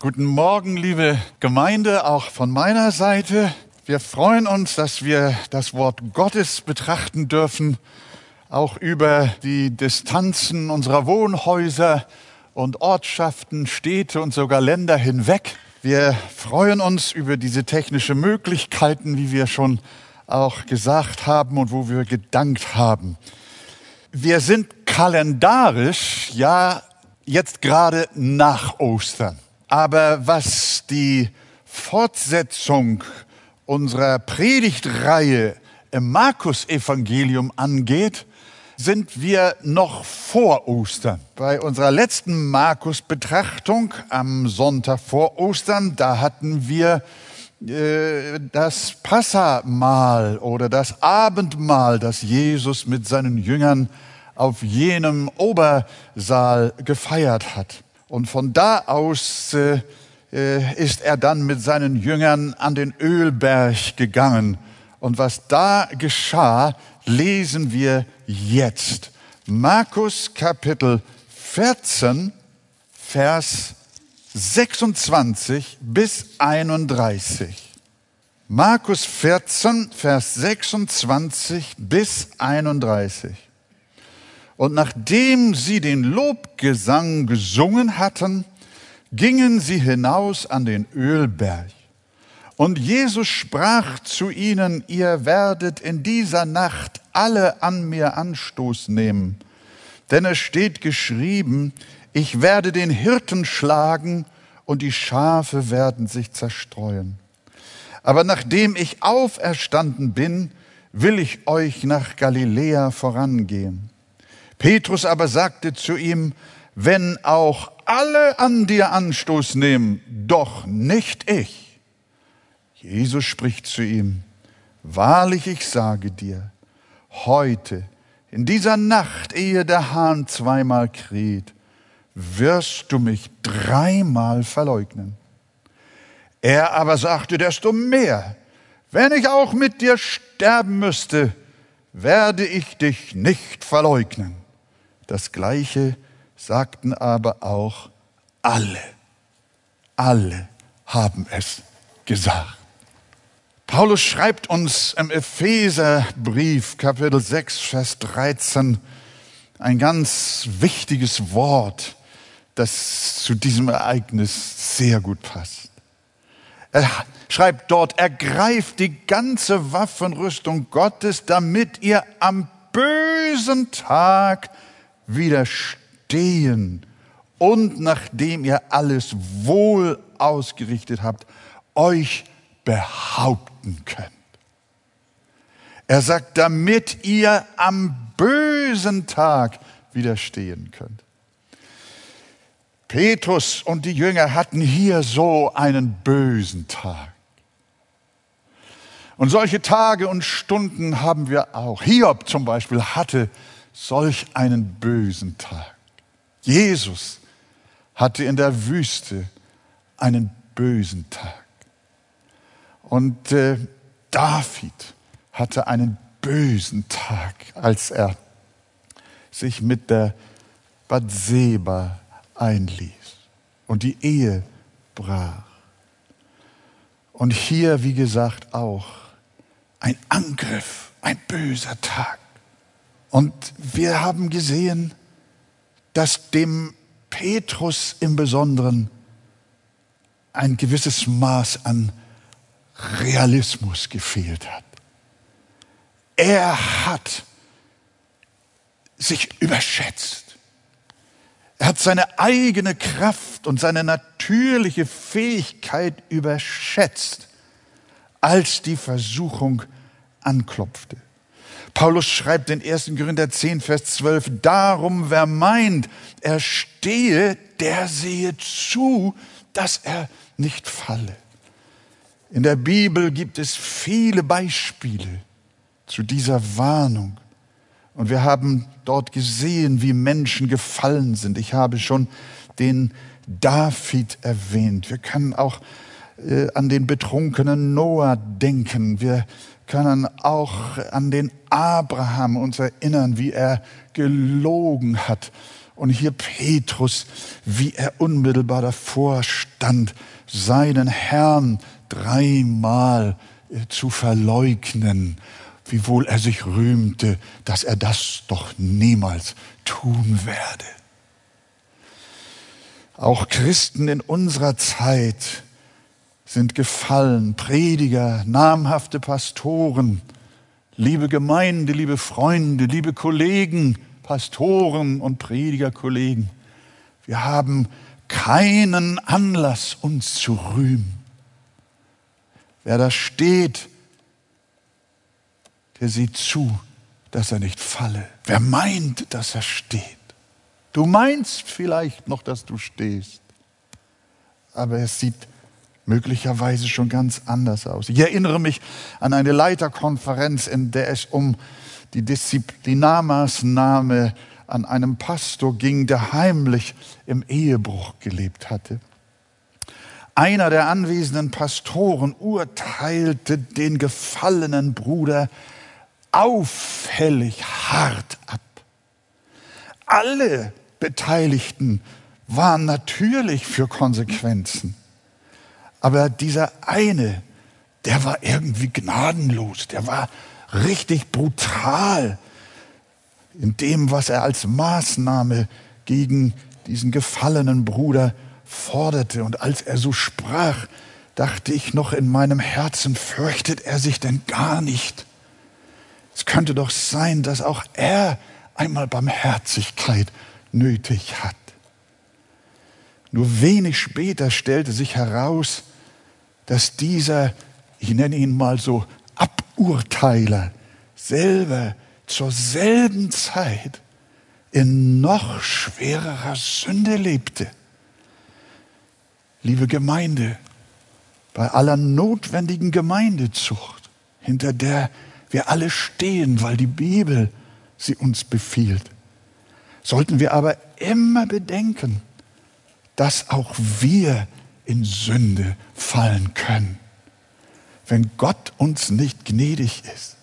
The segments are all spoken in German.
Guten Morgen, liebe Gemeinde, auch von meiner Seite. Wir freuen uns, dass wir das Wort Gottes betrachten dürfen, auch über die Distanzen unserer Wohnhäuser und Ortschaften, Städte und sogar Länder hinweg. Wir freuen uns über diese technischen Möglichkeiten, wie wir schon auch gesagt haben und wo wir gedankt haben. Wir sind kalendarisch ja jetzt gerade nach Ostern. Aber was die Fortsetzung unserer Predigtreihe im Markus-Evangelium angeht, sind wir noch vor Ostern. Bei unserer letzten Markus-Betrachtung am Sonntag vor Ostern, da hatten wir äh, das Passamahl oder das Abendmahl, das Jesus mit seinen Jüngern auf jenem Obersaal gefeiert hat. Und von da aus äh, äh, ist er dann mit seinen Jüngern an den Ölberg gegangen. Und was da geschah, lesen wir jetzt. Markus Kapitel 14, Vers 26 bis 31. Markus 14, Vers 26 bis 31. Und nachdem sie den Lobgesang gesungen hatten, gingen sie hinaus an den Ölberg. Und Jesus sprach zu ihnen, ihr werdet in dieser Nacht alle an mir Anstoß nehmen. Denn es steht geschrieben, ich werde den Hirten schlagen und die Schafe werden sich zerstreuen. Aber nachdem ich auferstanden bin, will ich euch nach Galiläa vorangehen. Petrus aber sagte zu ihm, wenn auch alle an dir Anstoß nehmen, doch nicht ich. Jesus spricht zu ihm, wahrlich ich sage dir, heute, in dieser Nacht, ehe der Hahn zweimal kräht, wirst du mich dreimal verleugnen. Er aber sagte, desto mehr, wenn ich auch mit dir sterben müsste, werde ich dich nicht verleugnen. Das Gleiche sagten aber auch alle. Alle haben es gesagt. Paulus schreibt uns im Epheserbrief Kapitel 6, Vers 13 ein ganz wichtiges Wort, das zu diesem Ereignis sehr gut passt. Er schreibt dort, ergreift die ganze Waffenrüstung Gottes, damit ihr am bösen Tag widerstehen und nachdem ihr alles wohl ausgerichtet habt, euch behaupten könnt. Er sagt, damit ihr am bösen Tag widerstehen könnt. Petrus und die Jünger hatten hier so einen bösen Tag. Und solche Tage und Stunden haben wir auch. Hiob zum Beispiel hatte solch einen bösen Tag. Jesus hatte in der Wüste einen bösen Tag. Und äh, David hatte einen bösen Tag, als er sich mit der Bathseba einließ und die Ehe brach. Und hier, wie gesagt, auch ein Angriff, ein böser Tag. Und wir haben gesehen, dass dem Petrus im Besonderen ein gewisses Maß an Realismus gefehlt hat. Er hat sich überschätzt. Er hat seine eigene Kraft und seine natürliche Fähigkeit überschätzt, als die Versuchung anklopfte. Paulus schreibt in 1. Korinther 10, Vers 12, darum, wer meint, er stehe, der sehe zu, dass er nicht falle. In der Bibel gibt es viele Beispiele zu dieser Warnung. Und wir haben dort gesehen, wie Menschen gefallen sind. Ich habe schon den David erwähnt. Wir können auch äh, an den betrunkenen Noah denken. Wir können auch an den Abraham uns erinnern, wie er gelogen hat Und hier Petrus, wie er unmittelbar davor stand, seinen Herrn dreimal äh, zu verleugnen, wiewohl er sich rühmte, dass er das doch niemals tun werde. Auch Christen in unserer Zeit sind gefallen, Prediger, namhafte Pastoren, liebe Gemeinde, liebe Freunde, liebe Kollegen, Pastoren und Predigerkollegen. Wir haben keinen Anlass, uns zu rühmen. Wer da steht, der sieht zu, dass er nicht falle. Wer meint, dass er steht, Du meinst vielleicht noch, dass du stehst, aber es sieht möglicherweise schon ganz anders aus. Ich erinnere mich an eine Leiterkonferenz, in der es um die Disziplinarmaßnahme an einem Pastor ging, der heimlich im Ehebruch gelebt hatte. Einer der anwesenden Pastoren urteilte den gefallenen Bruder auffällig hart ab. Alle Beteiligten waren natürlich für Konsequenzen. Aber dieser eine, der war irgendwie gnadenlos, der war richtig brutal in dem, was er als Maßnahme gegen diesen gefallenen Bruder forderte. Und als er so sprach, dachte ich noch in meinem Herzen, fürchtet er sich denn gar nicht? Es könnte doch sein, dass auch er einmal Barmherzigkeit nötig hat. Nur wenig später stellte sich heraus, dass dieser, ich nenne ihn mal so, Aburteiler selber zur selben Zeit in noch schwererer Sünde lebte. Liebe Gemeinde, bei aller notwendigen Gemeindezucht, hinter der wir alle stehen, weil die Bibel sie uns befiehlt, sollten wir aber immer bedenken, dass auch wir in Sünde fallen können, wenn Gott uns nicht gnädig ist.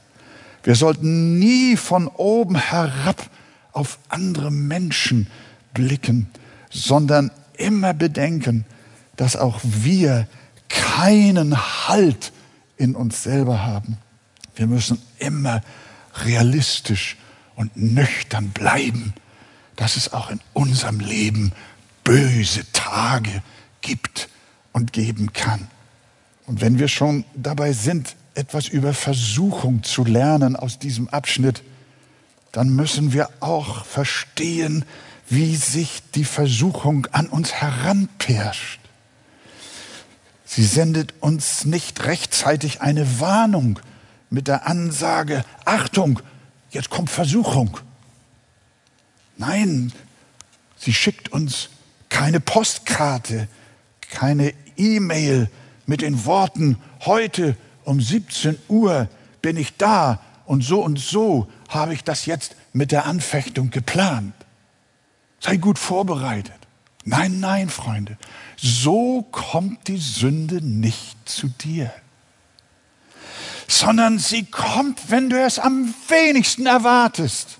Wir sollten nie von oben herab auf andere Menschen blicken, sondern immer bedenken, dass auch wir keinen Halt in uns selber haben. Wir müssen immer realistisch und nüchtern bleiben dass es auch in unserem Leben böse Tage gibt und geben kann. Und wenn wir schon dabei sind, etwas über Versuchung zu lernen aus diesem Abschnitt, dann müssen wir auch verstehen, wie sich die Versuchung an uns heranpirscht. Sie sendet uns nicht rechtzeitig eine Warnung mit der Ansage, Achtung, jetzt kommt Versuchung. Nein, sie schickt uns keine Postkarte, keine E-Mail mit den Worten, heute um 17 Uhr bin ich da und so und so habe ich das jetzt mit der Anfechtung geplant. Sei gut vorbereitet. Nein, nein, Freunde, so kommt die Sünde nicht zu dir, sondern sie kommt, wenn du es am wenigsten erwartest.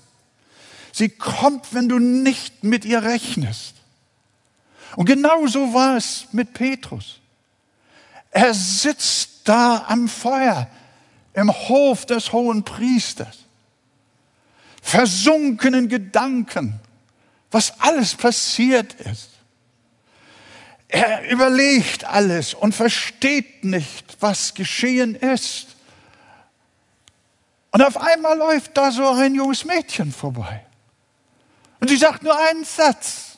Sie kommt, wenn du nicht mit ihr rechnest. Und genauso war es mit Petrus. Er sitzt da am Feuer im Hof des hohen Priesters, versunkenen Gedanken, was alles passiert ist. Er überlegt alles und versteht nicht, was geschehen ist. Und auf einmal läuft da so ein junges Mädchen vorbei. Und sie sagt nur einen Satz.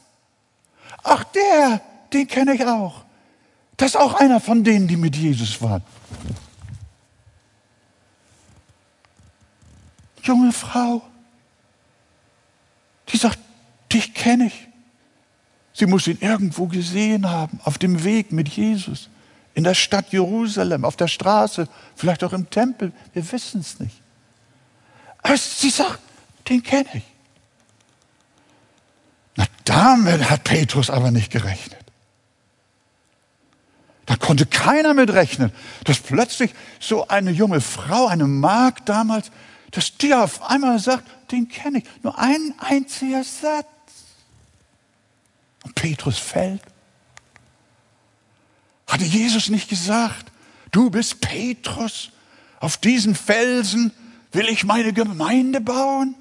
Ach, der, den kenne ich auch. Das ist auch einer von denen, die mit Jesus waren. Junge Frau, die sagt, dich kenne ich. Sie muss ihn irgendwo gesehen haben, auf dem Weg mit Jesus, in der Stadt Jerusalem, auf der Straße, vielleicht auch im Tempel, wir wissen es nicht. Aber sie sagt, den kenne ich. Damit hat Petrus aber nicht gerechnet. Da konnte keiner mit rechnen, dass plötzlich so eine junge Frau, eine Magd damals, dass die auf einmal sagt, den kenne ich. Nur ein einziger Satz. Petrus fällt? Hatte Jesus nicht gesagt, du bist Petrus, auf diesen Felsen will ich meine Gemeinde bauen?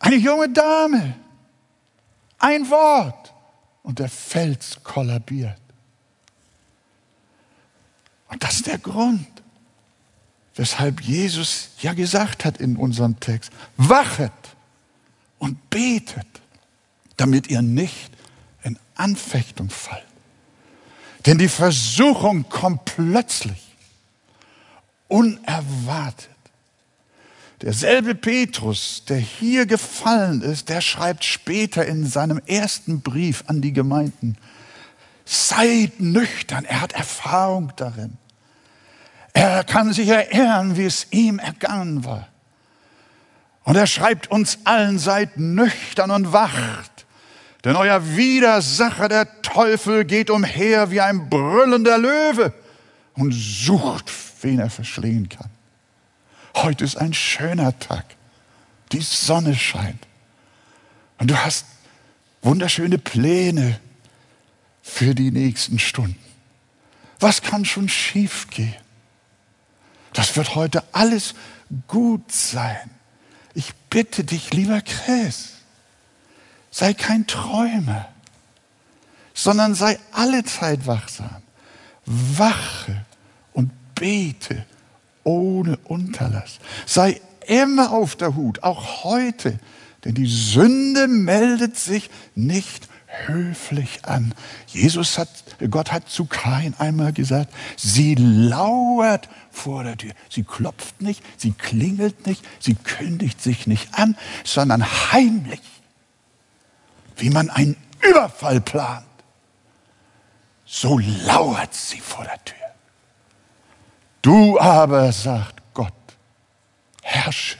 Eine junge Dame, ein Wort und der Fels kollabiert. Und das ist der Grund, weshalb Jesus ja gesagt hat in unserem Text, wachet und betet, damit ihr nicht in Anfechtung fallt. Denn die Versuchung kommt plötzlich, unerwartet. Derselbe Petrus, der hier gefallen ist, der schreibt später in seinem ersten Brief an die Gemeinden, seid nüchtern, er hat Erfahrung darin. Er kann sich erinnern, wie es ihm ergangen war. Und er schreibt uns allen, seid nüchtern und wacht. Denn euer Widersacher, der Teufel, geht umher wie ein brüllender Löwe und sucht, wen er verschlingen kann. Heute ist ein schöner Tag. Die Sonne scheint. Und du hast wunderschöne Pläne für die nächsten Stunden. Was kann schon schiefgehen? Das wird heute alles gut sein. Ich bitte dich, lieber Chris, sei kein Träumer, sondern sei alle Zeit wachsam. Wache und bete ohne Unterlass. Sei immer auf der Hut, auch heute, denn die Sünde meldet sich nicht höflich an. Jesus hat, Gott hat zu Kain einmal gesagt, sie lauert vor der Tür. Sie klopft nicht, sie klingelt nicht, sie kündigt sich nicht an, sondern heimlich, wie man einen Überfall plant. So lauert sie vor der Tür. Du aber, sagt Gott, herrsche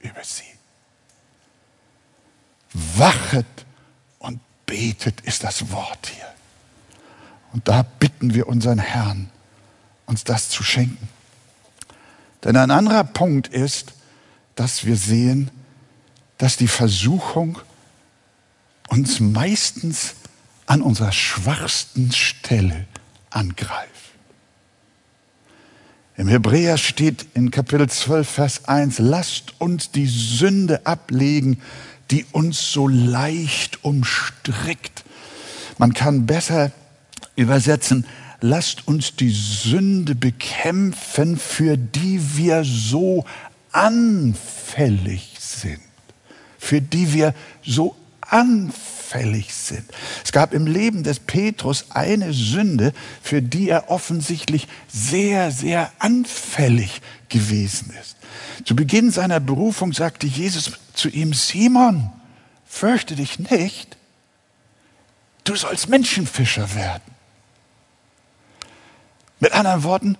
über sie. Wachet und betet ist das Wort hier. Und da bitten wir unseren Herrn, uns das zu schenken. Denn ein anderer Punkt ist, dass wir sehen, dass die Versuchung uns meistens an unserer schwachsten Stelle angreift. Im Hebräer steht in Kapitel 12, Vers 1, lasst uns die Sünde ablegen, die uns so leicht umstrickt. Man kann besser übersetzen, lasst uns die Sünde bekämpfen, für die wir so anfällig sind, für die wir so anfällig sind. Es gab im Leben des Petrus eine Sünde, für die er offensichtlich sehr, sehr anfällig gewesen ist. Zu Beginn seiner Berufung sagte Jesus zu ihm, Simon, fürchte dich nicht, du sollst Menschenfischer werden. Mit anderen Worten,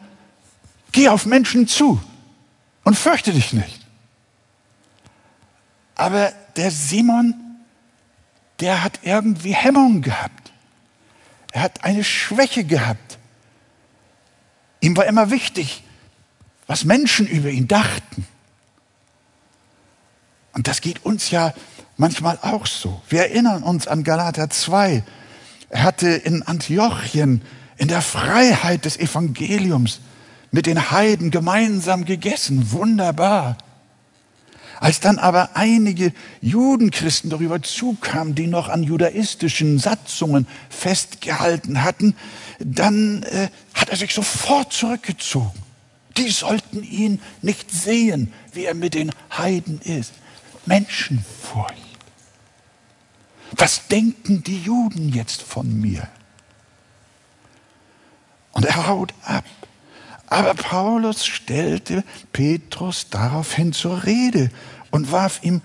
geh auf Menschen zu und fürchte dich nicht. Aber der Simon der hat irgendwie Hemmungen gehabt. Er hat eine Schwäche gehabt. Ihm war immer wichtig, was Menschen über ihn dachten. Und das geht uns ja manchmal auch so. Wir erinnern uns an Galater 2. Er hatte in Antiochien in der Freiheit des Evangeliums mit den Heiden gemeinsam gegessen. Wunderbar. Als dann aber einige Judenchristen darüber zukamen, die noch an judaistischen Satzungen festgehalten hatten, dann äh, hat er sich sofort zurückgezogen. Die sollten ihn nicht sehen, wie er mit den Heiden ist. Menschenfurcht. Was denken die Juden jetzt von mir? Und er haut ab. Aber Paulus stellte Petrus daraufhin zur Rede und warf ihm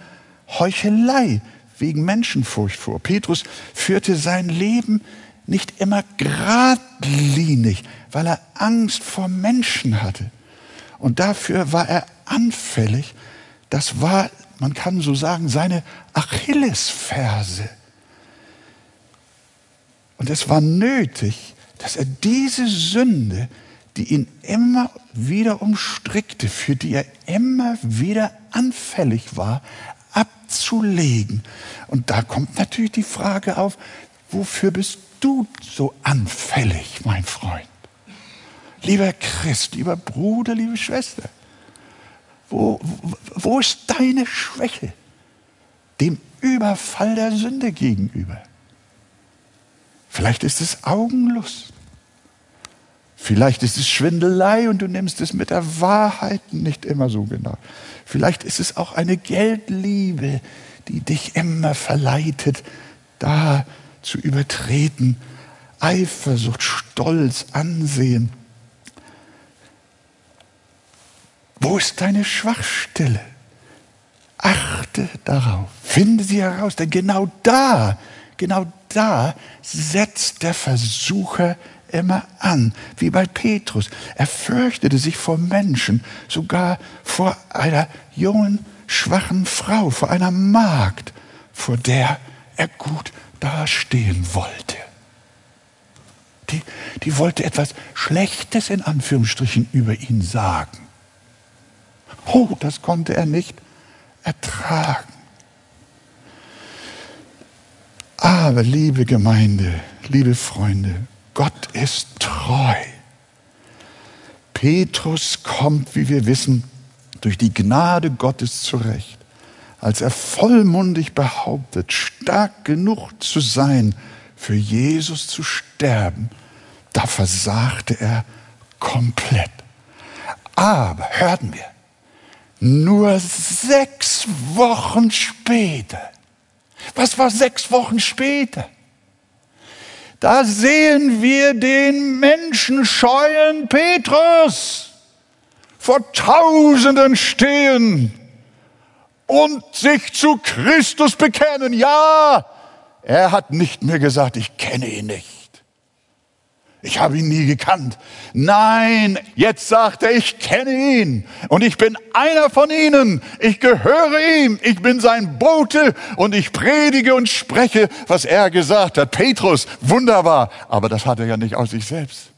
Heuchelei wegen Menschenfurcht vor. Petrus führte sein Leben nicht immer geradlinig, weil er Angst vor Menschen hatte. Und dafür war er anfällig. Das war, man kann so sagen, seine Achillesferse. Und es war nötig, dass er diese Sünde die ihn immer wieder umstrickte, für die er immer wieder anfällig war, abzulegen. Und da kommt natürlich die Frage auf, wofür bist du so anfällig, mein Freund? Lieber Christ, lieber Bruder, liebe Schwester, wo, wo ist deine Schwäche dem Überfall der Sünde gegenüber? Vielleicht ist es Augenlust. Vielleicht ist es Schwindelei und du nimmst es mit der Wahrheit nicht immer so genau. Vielleicht ist es auch eine Geldliebe, die dich immer verleitet, da zu übertreten. Eifersucht, Stolz, Ansehen. Wo ist deine Schwachstelle? Achte darauf, finde sie heraus, denn genau da, genau da setzt der Versucher immer an, wie bei Petrus. Er fürchtete sich vor Menschen, sogar vor einer jungen, schwachen Frau, vor einer Magd, vor der er gut dastehen wollte. Die, die wollte etwas Schlechtes in Anführungsstrichen über ihn sagen. Oh, das konnte er nicht ertragen. Aber liebe Gemeinde, liebe Freunde, Gott ist treu. Petrus kommt, wie wir wissen, durch die Gnade Gottes zurecht, als er vollmundig behauptet, stark genug zu sein, für Jesus zu sterben. Da versagte er komplett. Aber hörten wir, nur sechs Wochen später, was war sechs Wochen später? Da sehen wir den menschenscheuen Petrus vor Tausenden stehen und sich zu Christus bekennen. Ja, er hat nicht mehr gesagt, ich kenne ihn nicht. Ich habe ihn nie gekannt. Nein, jetzt sagt er, ich kenne ihn und ich bin einer von ihnen. Ich gehöre ihm. Ich bin sein Bote und ich predige und spreche, was er gesagt hat. Petrus, wunderbar. Aber das hat er ja nicht aus sich selbst.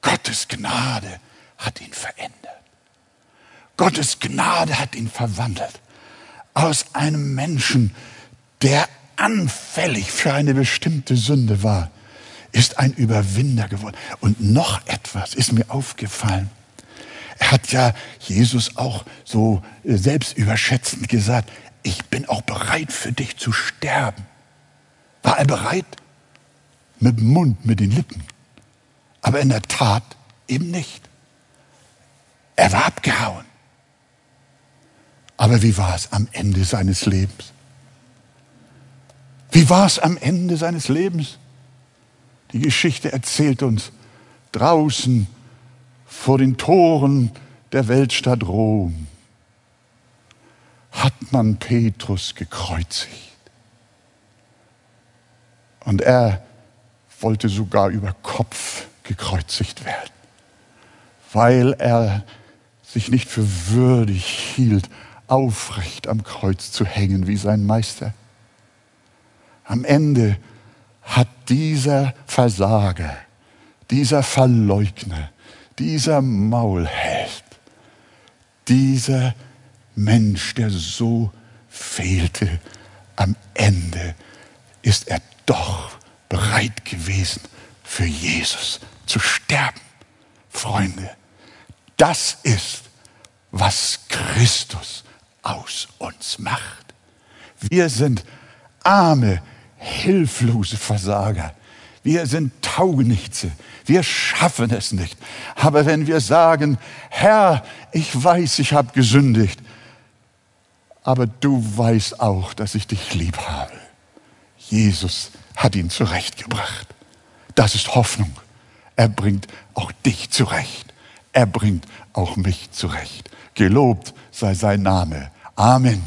Gottes Gnade hat ihn verändert. Gottes Gnade hat ihn verwandelt. Aus einem Menschen, der anfällig für eine bestimmte Sünde war ist ein Überwinder geworden. Und noch etwas ist mir aufgefallen. Er hat ja Jesus auch so äh, selbstüberschätzend gesagt, ich bin auch bereit für dich zu sterben. War er bereit? Mit dem Mund, mit den Lippen. Aber in der Tat eben nicht. Er war abgehauen. Aber wie war es am Ende seines Lebens? Wie war es am Ende seines Lebens? Die Geschichte erzählt uns draußen vor den Toren der Weltstadt Rom hat man Petrus gekreuzigt. Und er wollte sogar über Kopf gekreuzigt werden, weil er sich nicht für würdig hielt, aufrecht am Kreuz zu hängen wie sein Meister. Am Ende hat dieser Versager, dieser Verleugner, dieser Maulheld, dieser Mensch, der so fehlte, am Ende ist er doch bereit gewesen, für Jesus zu sterben. Freunde, das ist, was Christus aus uns macht. Wir sind arme, hilflose Versager. Wir sind Taugenichtse. Wir schaffen es nicht. Aber wenn wir sagen, Herr, ich weiß, ich habe gesündigt, aber du weißt auch, dass ich dich lieb habe. Jesus hat ihn zurechtgebracht. Das ist Hoffnung. Er bringt auch dich zurecht. Er bringt auch mich zurecht. Gelobt sei sein Name. Amen.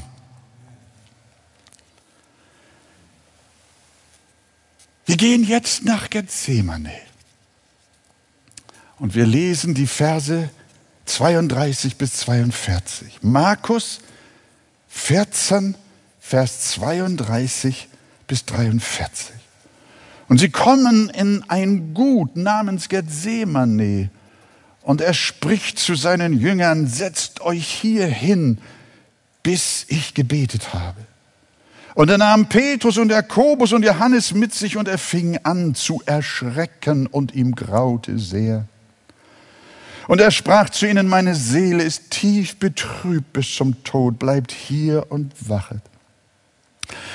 Wir gehen jetzt nach Gethsemane. Und wir lesen die Verse 32 bis 42. Markus 14, Vers 32 bis 43. Und sie kommen in ein Gut namens Gethsemane. Und er spricht zu seinen Jüngern, setzt euch hier hin, bis ich gebetet habe. Und er nahm Petrus und Jakobus und Johannes mit sich und er fing an zu erschrecken und ihm graute sehr. Und er sprach zu ihnen, meine Seele ist tief betrübt bis zum Tod, bleibt hier und wachet.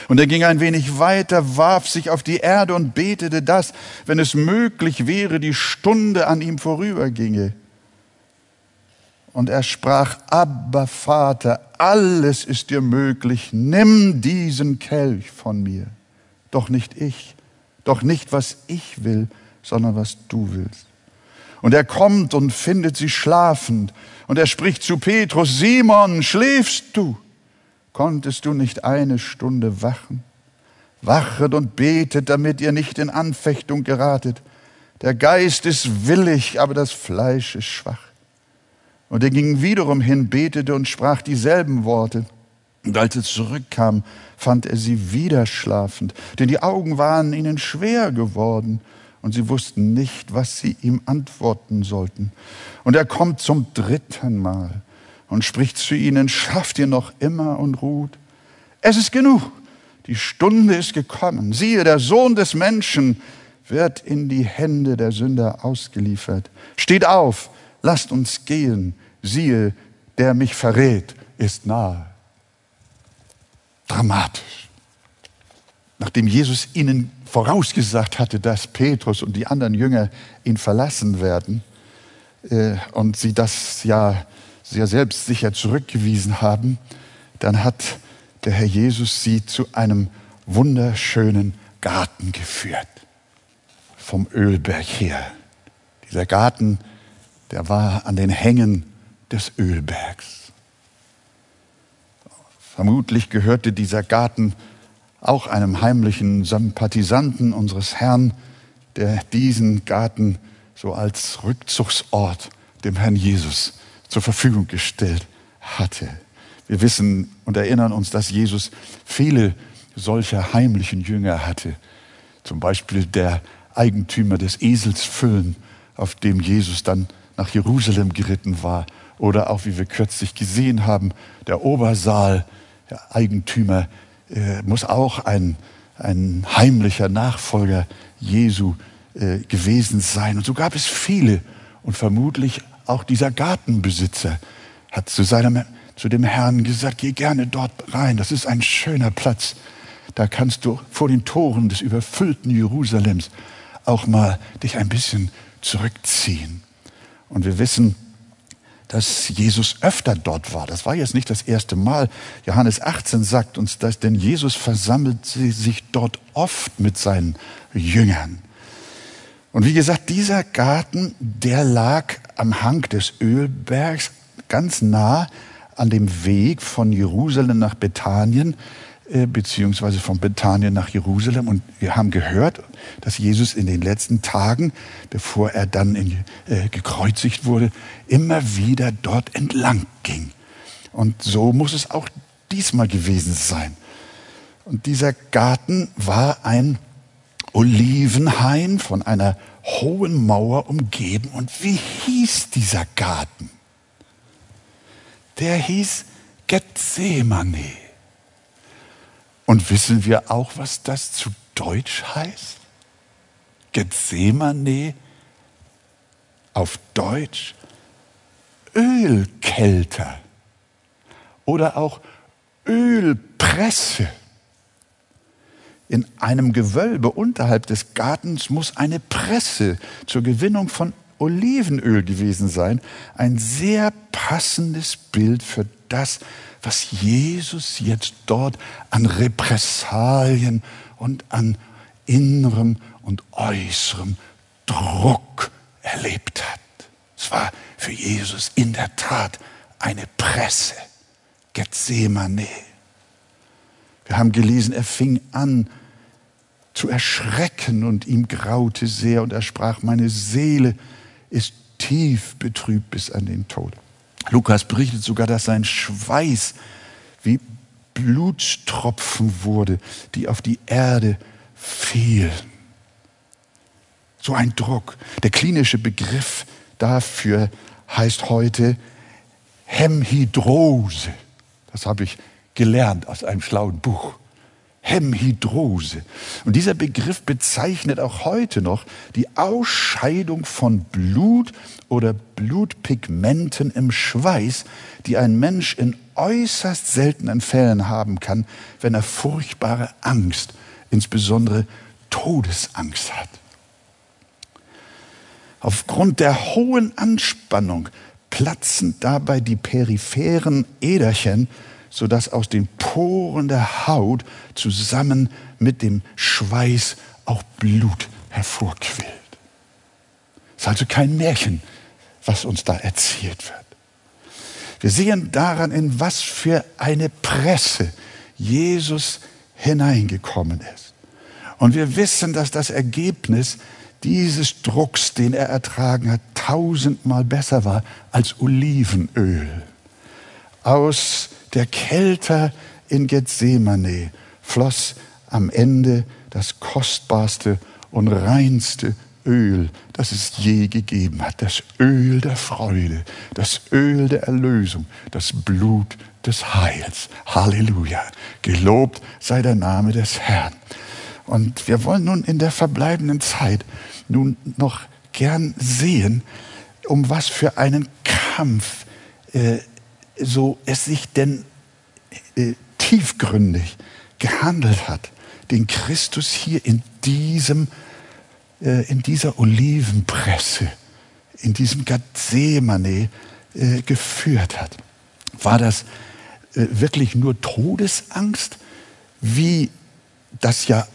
Und er ging ein wenig weiter, warf sich auf die Erde und betete, dass, wenn es möglich wäre, die Stunde an ihm vorüberginge. Und er sprach, Abba Vater, alles ist dir möglich, nimm diesen Kelch von mir. Doch nicht ich, doch nicht was ich will, sondern was du willst. Und er kommt und findet sie schlafend. Und er spricht zu Petrus, Simon, schläfst du? Konntest du nicht eine Stunde wachen? Wachet und betet, damit ihr nicht in Anfechtung geratet. Der Geist ist willig, aber das Fleisch ist schwach. Und er ging wiederum hin, betete und sprach dieselben Worte. Und als er zurückkam, fand er sie wieder schlafend, denn die Augen waren ihnen schwer geworden und sie wussten nicht, was sie ihm antworten sollten. Und er kommt zum dritten Mal und spricht zu ihnen, schafft ihr noch immer und ruht? Es ist genug, die Stunde ist gekommen. Siehe, der Sohn des Menschen wird in die Hände der Sünder ausgeliefert. Steht auf, lasst uns gehen, siehe, der mich verrät, ist nahe. Dramatisch. Nachdem Jesus ihnen vorausgesagt hatte, dass Petrus und die anderen Jünger ihn verlassen werden äh, und sie das ja sehr selbstsicher zurückgewiesen haben, dann hat der Herr Jesus sie zu einem wunderschönen Garten geführt, vom Ölberg her. Dieser Garten, der war an den Hängen des Ölbergs. Vermutlich gehörte dieser Garten auch einem heimlichen Sympathisanten unseres Herrn, der diesen Garten so als Rückzugsort dem Herrn Jesus zur Verfügung gestellt hatte. Wir wissen und erinnern uns, dass Jesus viele solcher heimlichen Jünger hatte. Zum Beispiel der Eigentümer des Eselsfüllen, auf dem Jesus dann nach Jerusalem geritten war oder auch, wie wir kürzlich gesehen haben, der Obersaal, der Eigentümer, äh, muss auch ein, ein heimlicher Nachfolger Jesu äh, gewesen sein. Und so gab es viele. Und vermutlich auch dieser Gartenbesitzer hat zu, seinem, zu dem Herrn gesagt, geh gerne dort rein, das ist ein schöner Platz. Da kannst du vor den Toren des überfüllten Jerusalems auch mal dich ein bisschen zurückziehen. Und wir wissen, dass Jesus öfter dort war. Das war jetzt nicht das erste Mal. Johannes 18 sagt uns das, denn Jesus versammelt sich dort oft mit seinen Jüngern. Und wie gesagt, dieser Garten, der lag am Hang des Ölbergs ganz nah an dem Weg von Jerusalem nach Bethanien. Äh, beziehungsweise von Bethanien nach Jerusalem. Und wir haben gehört, dass Jesus in den letzten Tagen, bevor er dann in, äh, gekreuzigt wurde, immer wieder dort entlang ging. Und so muss es auch diesmal gewesen sein. Und dieser Garten war ein Olivenhain von einer hohen Mauer umgeben. Und wie hieß dieser Garten? Der hieß Gethsemane. Und wissen wir auch, was das zu Deutsch heißt? Gethsemane auf Deutsch Ölkelter oder auch Ölpresse. In einem Gewölbe unterhalb des Gartens muss eine Presse zur Gewinnung von Olivenöl gewesen sein. Ein sehr passendes Bild für das, was Jesus jetzt dort an Repressalien und an innerem und äußerem Druck erlebt hat. Es war für Jesus in der Tat eine Presse. Gethsemane. Wir haben gelesen, er fing an zu erschrecken und ihm graute sehr und er sprach, meine Seele ist tief betrübt bis an den Tod. Lukas berichtet sogar, dass sein Schweiß wie Blutstropfen wurde, die auf die Erde fielen. So ein Druck. Der klinische Begriff dafür heißt heute Hemhydrose. Das habe ich gelernt aus einem schlauen Buch. Hemhydrose. Und dieser Begriff bezeichnet auch heute noch die Ausscheidung von Blut oder Blutpigmenten im Schweiß, die ein Mensch in äußerst seltenen Fällen haben kann, wenn er furchtbare Angst, insbesondere Todesangst hat. Aufgrund der hohen Anspannung platzen dabei die peripheren Äderchen, sodass aus den Poren der Haut zusammen mit dem Schweiß auch Blut hervorquillt. Es ist also kein Märchen, was uns da erzählt wird. Wir sehen daran, in was für eine Presse Jesus hineingekommen ist. Und wir wissen, dass das Ergebnis dieses Drucks, den er ertragen hat, tausendmal besser war als Olivenöl. Aus der Kälte in Gethsemane floss am Ende das kostbarste und reinste Öl, das es je gegeben hat. Das Öl der Freude, das Öl der Erlösung, das Blut des Heils. Halleluja. Gelobt sei der Name des Herrn. Und wir wollen nun in der verbleibenden Zeit nun noch gern sehen, um was für einen Kampf äh, so es sich denn äh, tiefgründig gehandelt hat, den Christus hier in diesem äh, in dieser Olivenpresse, in diesem Gethsemane äh, geführt hat. War das äh, wirklich nur Todesangst, wie das ja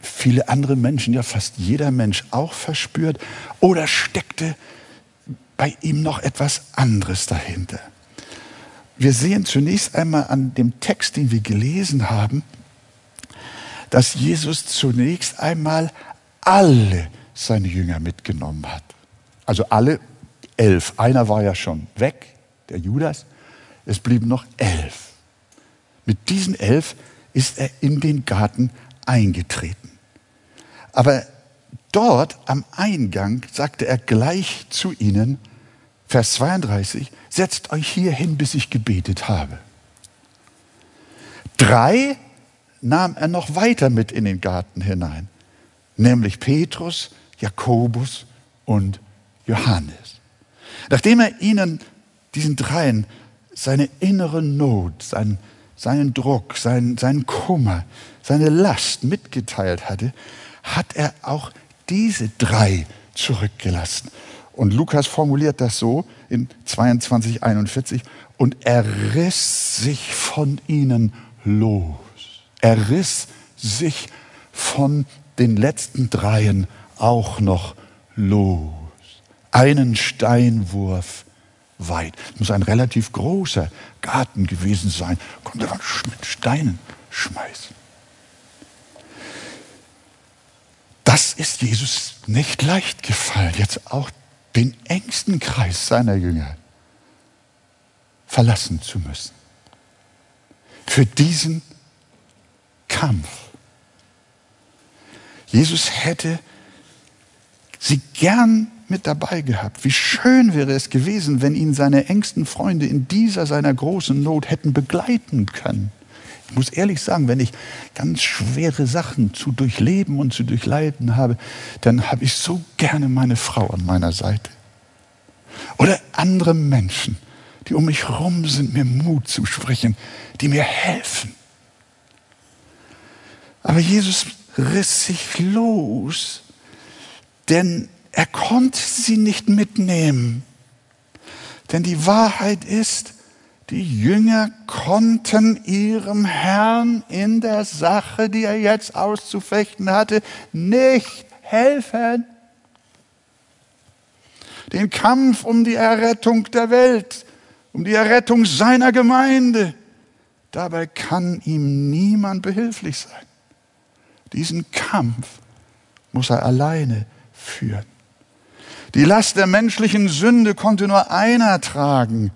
viele andere Menschen, ja fast jeder Mensch auch verspürt, oder steckte bei ihm noch etwas anderes dahinter? Wir sehen zunächst einmal an dem Text, den wir gelesen haben, dass Jesus zunächst einmal alle seine Jünger mitgenommen hat. Also alle elf. Einer war ja schon weg, der Judas. Es blieben noch elf. Mit diesen elf ist er in den Garten eingetreten. Aber dort am Eingang sagte er gleich zu ihnen, Vers 32, setzt euch hier hin, bis ich gebetet habe. Drei nahm er noch weiter mit in den Garten hinein, nämlich Petrus, Jakobus und Johannes. Nachdem er ihnen, diesen dreien, seine innere Not, seinen, seinen Druck, seinen, seinen Kummer, seine Last mitgeteilt hatte, hat er auch diese drei zurückgelassen und Lukas formuliert das so in 22, 41. Und er riss sich von ihnen los. Er riss sich von den letzten dreien auch noch los. Einen Steinwurf weit. Das muss ein relativ großer Garten gewesen sein. Konnte man mit Steinen schmeißen. Das ist Jesus nicht leicht gefallen, jetzt auch den engsten Kreis seiner Jünger verlassen zu müssen. Für diesen Kampf. Jesus hätte sie gern mit dabei gehabt. Wie schön wäre es gewesen, wenn ihn seine engsten Freunde in dieser seiner großen Not hätten begleiten können. Ich muss ehrlich sagen, wenn ich ganz schwere Sachen zu durchleben und zu durchleiden habe, dann habe ich so gerne meine Frau an meiner Seite. Oder andere Menschen, die um mich herum sind, mir Mut zu sprechen, die mir helfen. Aber Jesus riss sich los, denn er konnte sie nicht mitnehmen. Denn die Wahrheit ist, die Jünger konnten ihrem Herrn in der Sache, die er jetzt auszufechten hatte, nicht helfen. Den Kampf um die Errettung der Welt, um die Errettung seiner Gemeinde. Dabei kann ihm niemand behilflich sein. Diesen Kampf muss er alleine führen. Die Last der menschlichen Sünde konnte nur einer tragen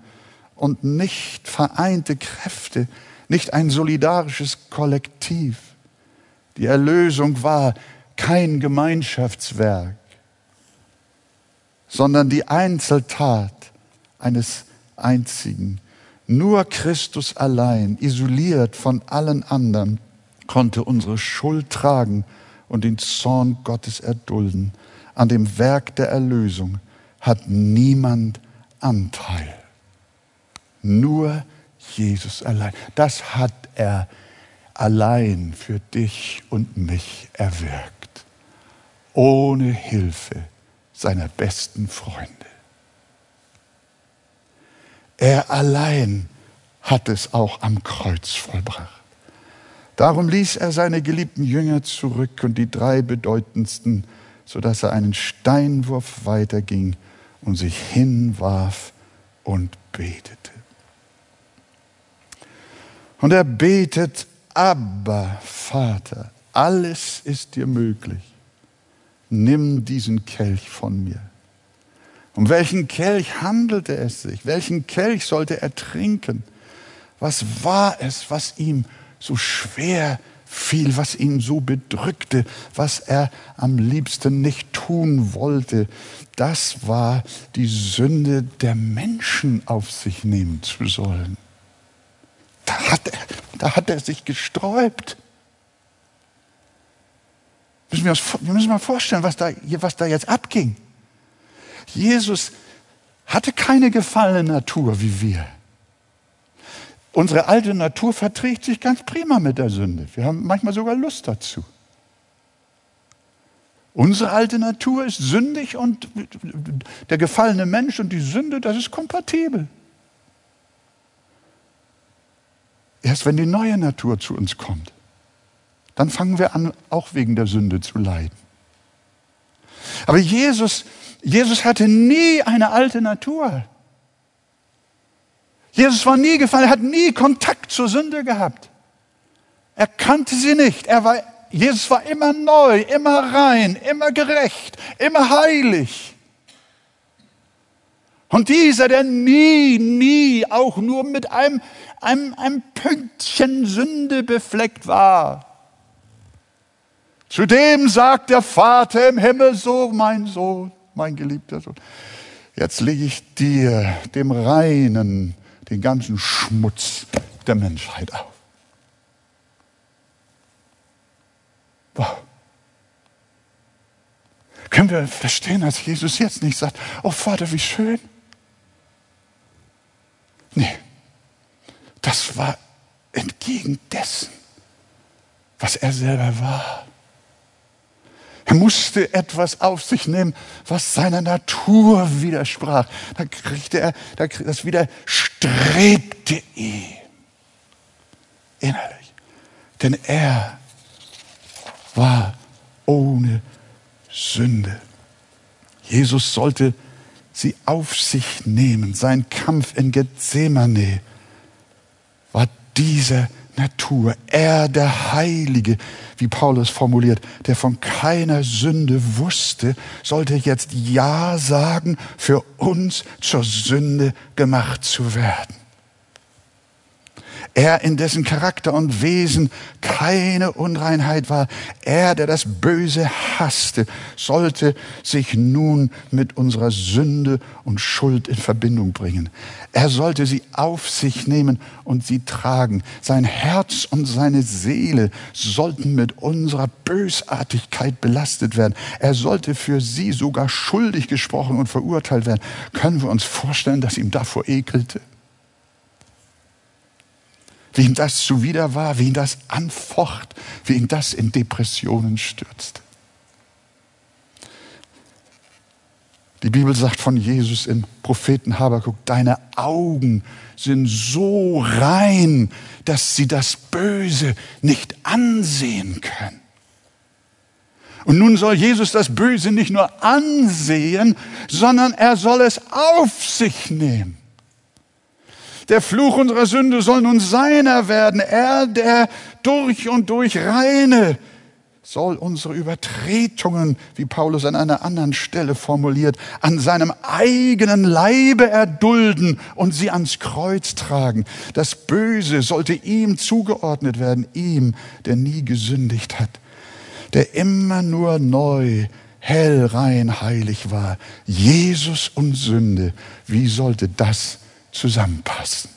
und nicht vereinte Kräfte, nicht ein solidarisches Kollektiv. Die Erlösung war kein Gemeinschaftswerk, sondern die Einzeltat eines einzigen. Nur Christus allein, isoliert von allen anderen, konnte unsere Schuld tragen und den Zorn Gottes erdulden. An dem Werk der Erlösung hat niemand Anteil. Nur Jesus allein. Das hat er allein für dich und mich erwirkt. Ohne Hilfe seiner besten Freunde. Er allein hat es auch am Kreuz vollbracht. Darum ließ er seine geliebten Jünger zurück und die drei bedeutendsten, sodass er einen Steinwurf weiterging und sich hinwarf und betete. Und er betet, aber Vater, alles ist dir möglich. Nimm diesen Kelch von mir. Um welchen Kelch handelte es sich? Welchen Kelch sollte er trinken? Was war es, was ihm so schwer fiel, was ihn so bedrückte, was er am liebsten nicht tun wollte? Das war die Sünde der Menschen auf sich nehmen zu sollen. Da hat er, da hat er sich gesträubt. Müssen wir, uns, wir müssen mal vorstellen, was da, was da jetzt abging. Jesus hatte keine gefallene Natur wie wir. Unsere alte Natur verträgt sich ganz prima mit der Sünde. Wir haben manchmal sogar Lust dazu. Unsere alte Natur ist sündig und der gefallene Mensch und die Sünde, das ist kompatibel. Erst wenn die neue Natur zu uns kommt, dann fangen wir an, auch wegen der Sünde zu leiden. Aber Jesus, Jesus hatte nie eine alte Natur. Jesus war nie gefallen, er hat nie Kontakt zur Sünde gehabt. Er kannte sie nicht. Er war, Jesus war immer neu, immer rein, immer gerecht, immer heilig. Und dieser, der nie, nie auch nur mit einem, einem, einem Pünktchen Sünde befleckt war, Zudem sagt der Vater im Himmel so, mein Sohn, mein geliebter Sohn, jetzt lege ich dir, dem Reinen, den ganzen Schmutz der Menschheit auf. Wow. Können wir verstehen, dass Jesus jetzt nicht sagt, oh Vater, wie schön. Nee, das war entgegen dessen, was er selber war. Er musste etwas auf sich nehmen, was seiner Natur widersprach. Da kriegte er, das widerstrebte ihm innerlich. Denn er war ohne Sünde. Jesus sollte sie auf sich nehmen. Sein Kampf in Gethsemane war dieser Natur. Er, der Heilige, wie Paulus formuliert, der von keiner Sünde wusste, sollte jetzt Ja sagen, für uns zur Sünde gemacht zu werden. Er, in dessen Charakter und Wesen keine Unreinheit war, er, der das Böse hasste, sollte sich nun mit unserer Sünde und Schuld in Verbindung bringen. Er sollte sie auf sich nehmen und sie tragen. Sein Herz und seine Seele sollten mit unserer Bösartigkeit belastet werden. Er sollte für sie sogar schuldig gesprochen und verurteilt werden. Können wir uns vorstellen, dass ihm davor ekelte? Wie ihm das zuwider war, wie ihn das anfocht, wie ihn das in Depressionen stürzte. Die Bibel sagt von Jesus im Propheten Habakuk, deine Augen sind so rein, dass sie das Böse nicht ansehen können. Und nun soll Jesus das Böse nicht nur ansehen, sondern er soll es auf sich nehmen. Der Fluch unserer Sünde soll nun seiner werden. Er, der durch und durch reine, soll unsere Übertretungen, wie Paulus an einer anderen Stelle formuliert, an seinem eigenen Leibe erdulden und sie ans Kreuz tragen. Das Böse sollte ihm zugeordnet werden, ihm, der nie gesündigt hat, der immer nur neu, hell, rein, heilig war. Jesus und Sünde, wie sollte das zusammenpassen.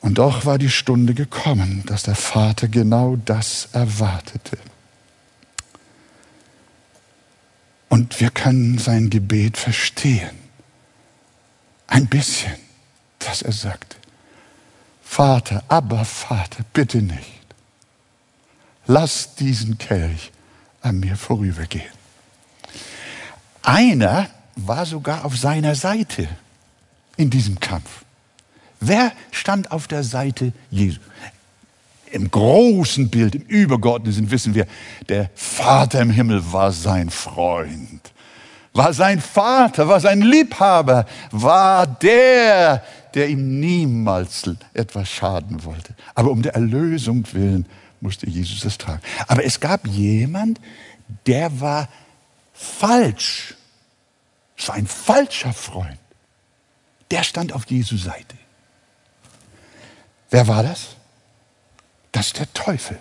Und doch war die Stunde gekommen, dass der Vater genau das erwartete. Und wir können sein Gebet verstehen. Ein bisschen, dass er sagte, Vater, aber Vater, bitte nicht. Lass diesen Kelch an mir vorübergehen. Einer war sogar auf seiner Seite in diesem Kampf. Wer stand auf der Seite Jesu? Im großen Bild, im übergeordneten wissen wir, der Vater im Himmel war sein Freund, war sein Vater, war sein Liebhaber, war der, der ihm niemals etwas schaden wollte. Aber um der Erlösung willen musste Jesus es tragen. Aber es gab jemand, der war falsch. Es war ein falscher Freund. Der stand auf Jesu Seite. Wer war das? Das ist der Teufel.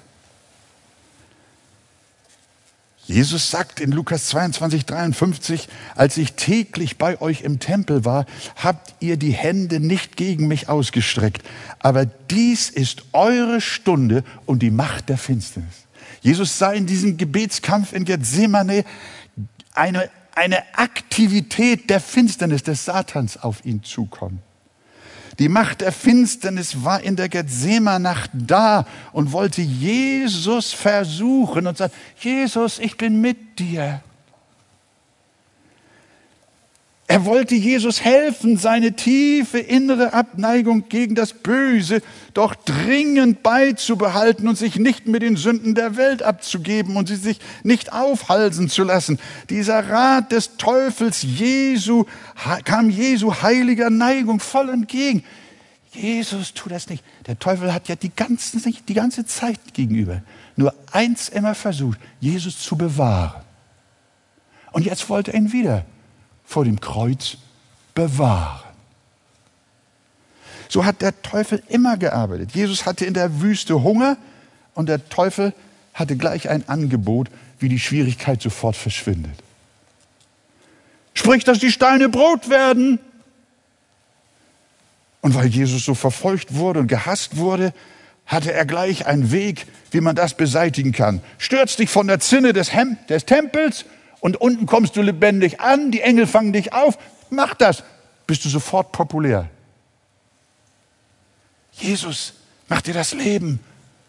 Jesus sagt in Lukas 22, 53, als ich täglich bei euch im Tempel war, habt ihr die Hände nicht gegen mich ausgestreckt. Aber dies ist eure Stunde und die Macht der Finsternis. Jesus sah in diesem Gebetskampf in Gethsemane eine, eine Aktivität der Finsternis des Satans auf ihn zukommen. Die Macht der Finsternis war in der Gethsemanacht da und wollte Jesus versuchen und sagt, Jesus, ich bin mit dir. Er wollte Jesus helfen, seine tiefe innere Abneigung gegen das Böse doch dringend beizubehalten und sich nicht mit den Sünden der Welt abzugeben und sie sich nicht aufhalsen zu lassen. Dieser Rat des Teufels Jesu kam Jesu heiliger Neigung voll entgegen. Jesus, tu das nicht. Der Teufel hat ja die, ganzen, die ganze Zeit gegenüber nur eins immer versucht, Jesus zu bewahren. Und jetzt wollte er ihn wieder vor dem Kreuz bewahren. So hat der Teufel immer gearbeitet. Jesus hatte in der Wüste Hunger und der Teufel hatte gleich ein Angebot, wie die Schwierigkeit sofort verschwindet. Sprich, dass die Steine Brot werden. Und weil Jesus so verfolgt wurde und gehasst wurde, hatte er gleich einen Weg, wie man das beseitigen kann. Stürz dich von der Zinne des, Hem des Tempels und unten kommst du lebendig an, die Engel fangen dich auf, mach das, bist du sofort populär. Jesus macht dir das Leben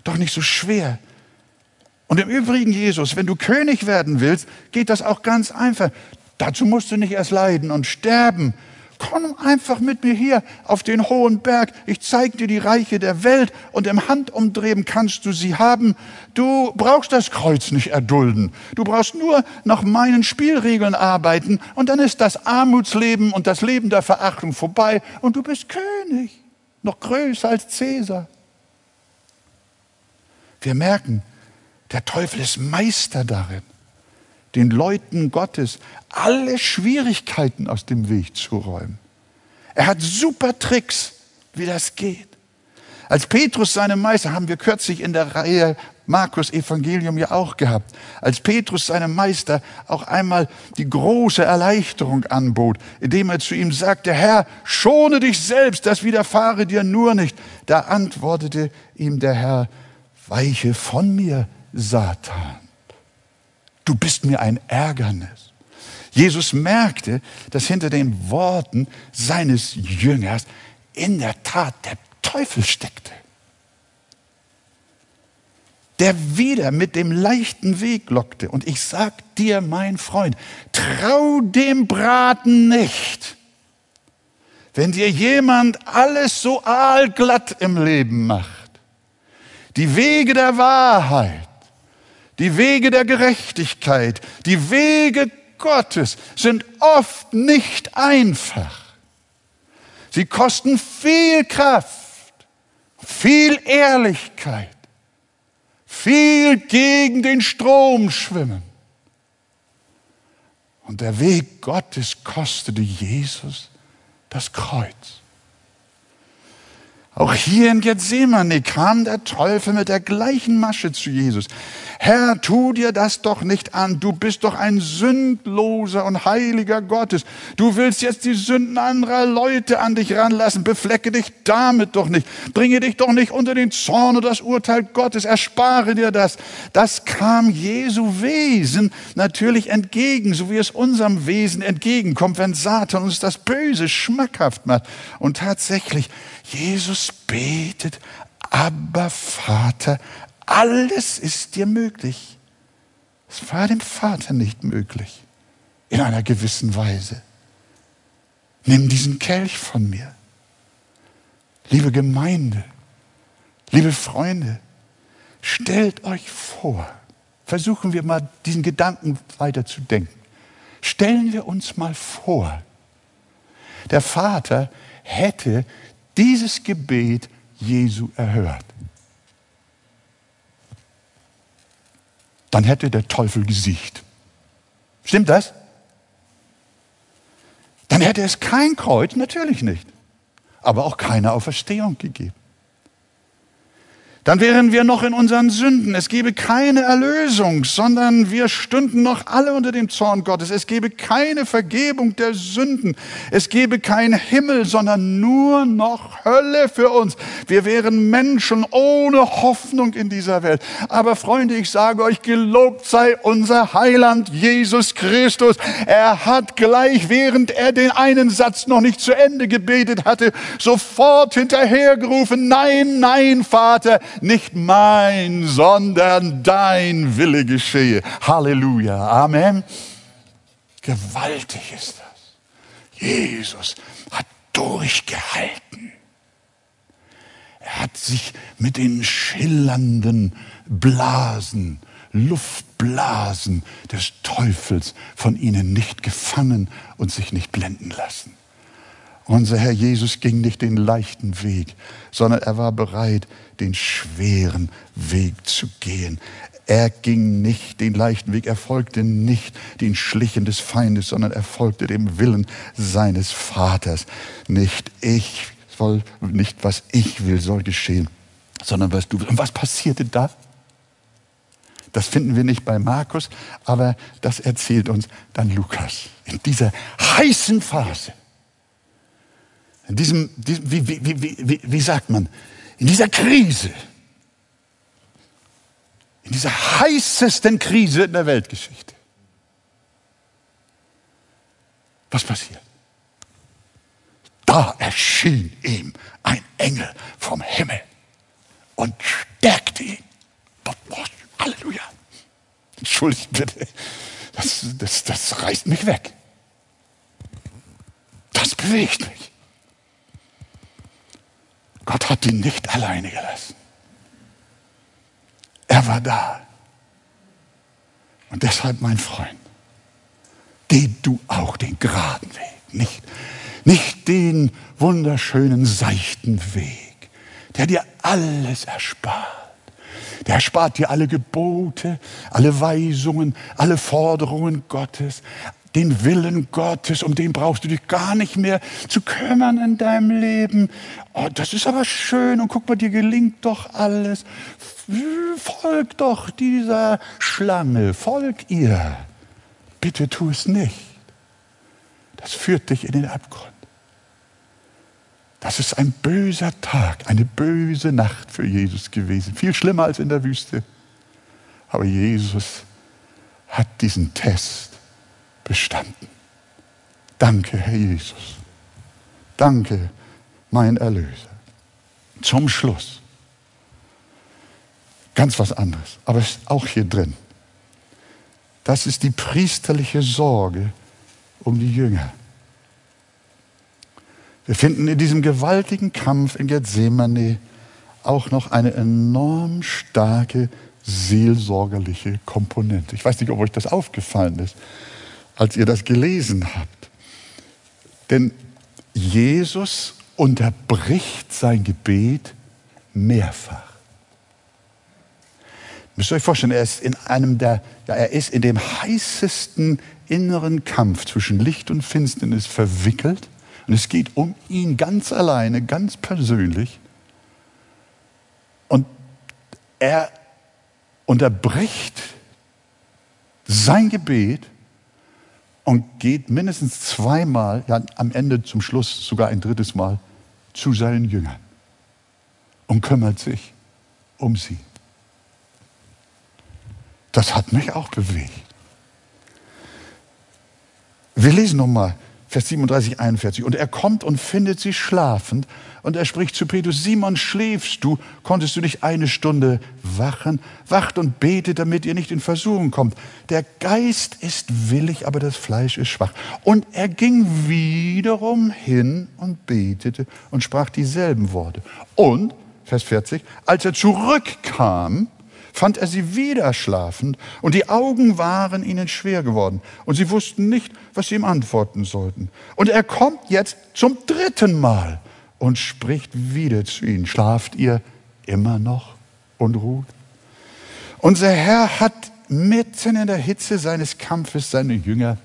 doch nicht so schwer. Und im Übrigen, Jesus, wenn du König werden willst, geht das auch ganz einfach. Dazu musst du nicht erst leiden und sterben, komm einfach mit mir hier auf den hohen Berg. Ich zeige dir die Reiche der Welt und im Handumdrehen kannst du sie haben. Du brauchst das Kreuz nicht erdulden. Du brauchst nur nach meinen Spielregeln arbeiten und dann ist das Armutsleben und das Leben der Verachtung vorbei und du bist König, noch größer als Cäsar. Wir merken, der Teufel ist Meister darin den Leuten Gottes alle Schwierigkeiten aus dem Weg zu räumen. Er hat super Tricks, wie das geht. Als Petrus seinem Meister, haben wir kürzlich in der Reihe Markus Evangelium ja auch gehabt, als Petrus seinem Meister auch einmal die große Erleichterung anbot, indem er zu ihm sagte, Herr, schone dich selbst, das widerfahre dir nur nicht. Da antwortete ihm der Herr, weiche von mir, Satan du bist mir ein Ärgernis. Jesus merkte, dass hinter den Worten seines Jüngers in der Tat der Teufel steckte, der wieder mit dem leichten Weg lockte. Und ich sag dir, mein Freund, trau dem Braten nicht. Wenn dir jemand alles so aalglatt im Leben macht, die Wege der Wahrheit, die Wege der Gerechtigkeit, die Wege Gottes sind oft nicht einfach. Sie kosten viel Kraft, viel Ehrlichkeit, viel gegen den Strom schwimmen. Und der Weg Gottes kostete Jesus das Kreuz. Auch hier in Gethsemane kam der Teufel mit der gleichen Masche zu Jesus. Herr, tu dir das doch nicht an. Du bist doch ein sündloser und heiliger Gottes. Du willst jetzt die Sünden anderer Leute an dich ranlassen. Beflecke dich damit doch nicht. Bringe dich doch nicht unter den Zorn und das Urteil Gottes. Erspare dir das. Das kam Jesu Wesen natürlich entgegen, so wie es unserem Wesen entgegenkommt, wenn Satan uns das Böse schmackhaft macht. Und tatsächlich, Jesus betet, aber Vater, alles ist dir möglich. Es war dem Vater nicht möglich, in einer gewissen Weise. Nimm diesen Kelch von mir. Liebe Gemeinde, liebe Freunde, stellt euch vor, versuchen wir mal diesen Gedanken weiter zu denken. Stellen wir uns mal vor, der Vater hätte dieses Gebet Jesu erhört. Dann hätte der Teufel gesiegt. Stimmt das? Dann hätte es kein Kreuz, natürlich nicht, aber auch keine Auferstehung gegeben dann wären wir noch in unseren Sünden. Es gäbe keine Erlösung, sondern wir stünden noch alle unter dem Zorn Gottes. Es gäbe keine Vergebung der Sünden. Es gäbe kein Himmel, sondern nur noch Hölle für uns. Wir wären Menschen ohne Hoffnung in dieser Welt. Aber Freunde, ich sage euch, gelobt sei unser Heiland Jesus Christus. Er hat gleich, während er den einen Satz noch nicht zu Ende gebetet hatte, sofort hinterhergerufen, nein, nein, Vater, nicht mein, sondern dein Wille geschehe. Halleluja. Amen. Gewaltig ist das. Jesus hat durchgehalten. Er hat sich mit den schillernden Blasen, Luftblasen des Teufels von ihnen nicht gefangen und sich nicht blenden lassen. Unser Herr Jesus ging nicht den leichten Weg, sondern er war bereit, den schweren Weg zu gehen. Er ging nicht den leichten Weg, er folgte nicht den Schlichen des Feindes, sondern er folgte dem Willen seines Vaters. Nicht ich soll, nicht was ich will, soll geschehen, sondern was du willst. Und was passierte da? Das finden wir nicht bei Markus, aber das erzählt uns dann Lukas. In dieser heißen Phase in diesem, wie, wie, wie, wie, sagt man, in dieser Krise, in dieser heißesten Krise in der Weltgeschichte. Was passiert? Da erschien ihm ein Engel vom Himmel und stärkte ihn. Halleluja. Entschuldigt bitte, das, das, das reißt mich weg. Das bewegt mich. Gott hat ihn nicht alleine gelassen. Er war da. Und deshalb, mein Freund, geh du auch den geraden Weg, nicht, nicht den wunderschönen, seichten Weg, der dir alles erspart. Der erspart dir alle Gebote, alle Weisungen, alle Forderungen Gottes, den Willen Gottes, um den brauchst du dich gar nicht mehr zu kümmern in deinem Leben. Oh, das ist aber schön und guck mal, dir gelingt doch alles. Folg doch dieser Schlange, folg ihr. Bitte tu es nicht. Das führt dich in den Abgrund. Das ist ein böser Tag, eine böse Nacht für Jesus gewesen. Viel schlimmer als in der Wüste. Aber Jesus hat diesen Test bestanden. Danke, Herr Jesus. Danke, mein Erlöser. Zum Schluss. Ganz was anderes, aber es ist auch hier drin. Das ist die priesterliche Sorge um die Jünger. Wir finden in diesem gewaltigen Kampf in Gethsemane auch noch eine enorm starke seelsorgerliche Komponente. Ich weiß nicht, ob euch das aufgefallen ist als ihr das gelesen habt. Denn Jesus unterbricht sein Gebet mehrfach. Müsst ihr euch vorstellen, er ist in einem der, ja, er ist in dem heißesten inneren Kampf zwischen Licht und Finsternis verwickelt. Und es geht um ihn ganz alleine, ganz persönlich. Und er unterbricht sein Gebet und geht mindestens zweimal, ja am Ende zum Schluss sogar ein drittes Mal, zu seinen Jüngern und kümmert sich um sie. Das hat mich auch bewegt. Wir lesen nochmal Vers 37, 41. Und er kommt und findet sie schlafend. Und er spricht zu Petrus, Simon, schläfst du? Konntest du nicht eine Stunde wachen? Wacht und betet, damit ihr nicht in Versuchung kommt. Der Geist ist willig, aber das Fleisch ist schwach. Und er ging wiederum hin und betete und sprach dieselben Worte. Und, Vers 40, als er zurückkam, fand er sie wieder schlafend und die Augen waren ihnen schwer geworden und sie wussten nicht, was sie ihm antworten sollten. Und er kommt jetzt zum dritten Mal und spricht wieder zu ihnen. Schlaft ihr immer noch und ruht? Unser Herr hat mitten in der Hitze seines Kampfes seine Jünger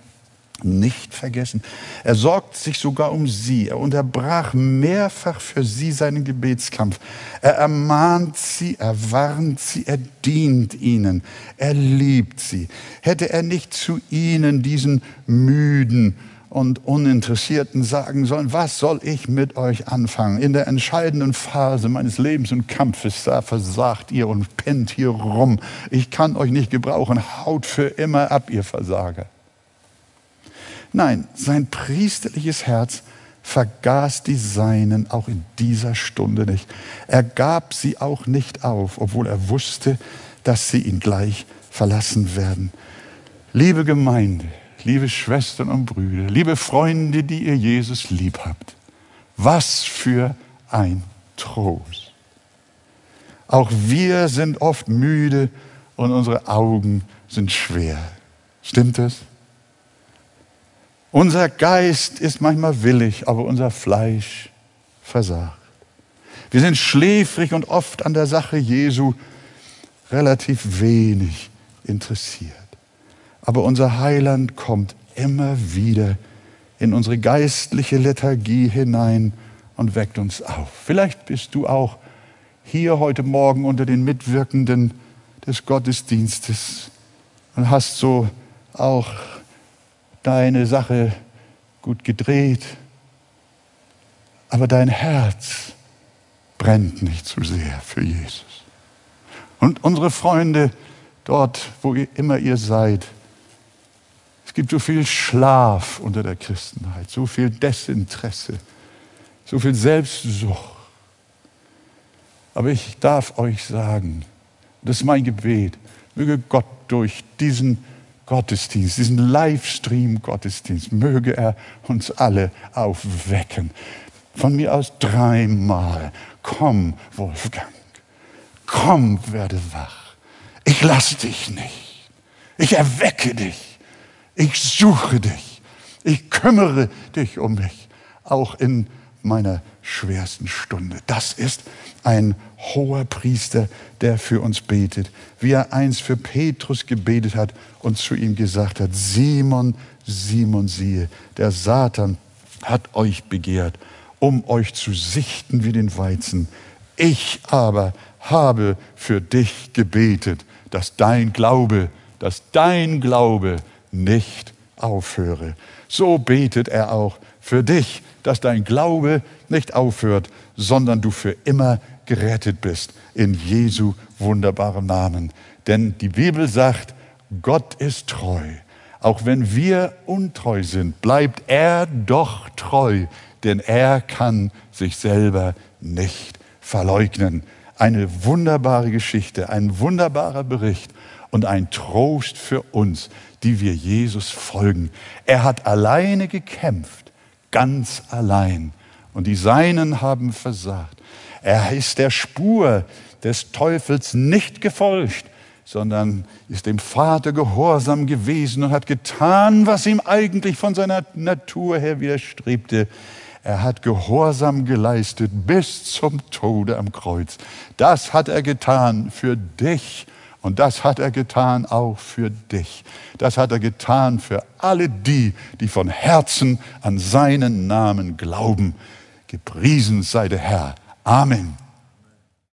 nicht vergessen. Er sorgt sich sogar um sie. Er unterbrach mehrfach für sie seinen Gebetskampf. Er ermahnt sie, er warnt sie, er dient ihnen, er liebt sie. Hätte er nicht zu ihnen, diesen müden und Uninteressierten, sagen sollen, was soll ich mit euch anfangen? In der entscheidenden Phase meines Lebens und Kampfes, da versagt ihr und pennt hier rum. Ich kann euch nicht gebrauchen. Haut für immer ab, ihr Versager. Nein, sein priesterliches Herz vergaß die Seinen auch in dieser Stunde nicht. Er gab sie auch nicht auf, obwohl er wusste, dass sie ihn gleich verlassen werden. Liebe Gemeinde, liebe Schwestern und Brüder, liebe Freunde, die ihr Jesus lieb habt, was für ein Trost. Auch wir sind oft müde und unsere Augen sind schwer. Stimmt es? Unser Geist ist manchmal willig, aber unser Fleisch versagt. Wir sind schläfrig und oft an der Sache Jesu relativ wenig interessiert. Aber unser Heiland kommt immer wieder in unsere geistliche Lethargie hinein und weckt uns auf. Vielleicht bist du auch hier heute Morgen unter den Mitwirkenden des Gottesdienstes und hast so auch deine Sache gut gedreht, aber dein Herz brennt nicht zu sehr für Jesus. Und unsere Freunde dort, wo ihr immer ihr seid, es gibt so viel Schlaf unter der Christenheit, so viel Desinteresse, so viel Selbstsucht. Aber ich darf euch sagen, das ist mein Gebet, möge Gott durch diesen Gottesdienst, diesen Livestream-Gottesdienst, möge er uns alle aufwecken. Von mir aus dreimal. Komm, Wolfgang. Komm, werde wach. Ich lasse dich nicht. Ich erwecke dich. Ich suche dich. Ich kümmere dich um mich. Auch in meiner schwersten Stunde. Das ist ein hoher Priester, der für uns betet, wie er einst für Petrus gebetet hat und zu ihm gesagt hat, Simon, Simon, siehe, der Satan hat euch begehrt, um euch zu sichten wie den Weizen. Ich aber habe für dich gebetet, dass dein Glaube, dass dein Glaube nicht aufhöre. So betet er auch für dich, dass dein Glaube nicht aufhört, sondern du für immer gerettet bist in Jesu wunderbarem Namen. Denn die Bibel sagt, Gott ist treu. Auch wenn wir untreu sind, bleibt er doch treu, denn er kann sich selber nicht verleugnen. Eine wunderbare Geschichte, ein wunderbarer Bericht und ein Trost für uns, die wir Jesus folgen. Er hat alleine gekämpft ganz allein. Und die Seinen haben versagt. Er ist der Spur des Teufels nicht gefolgt, sondern ist dem Vater gehorsam gewesen und hat getan, was ihm eigentlich von seiner Natur her widerstrebte. Er hat Gehorsam geleistet bis zum Tode am Kreuz. Das hat er getan für dich und das hat er getan auch für dich. Das hat er getan für alle die, die von Herzen an seinen Namen glauben. Gepriesen sei der Herr. Amen.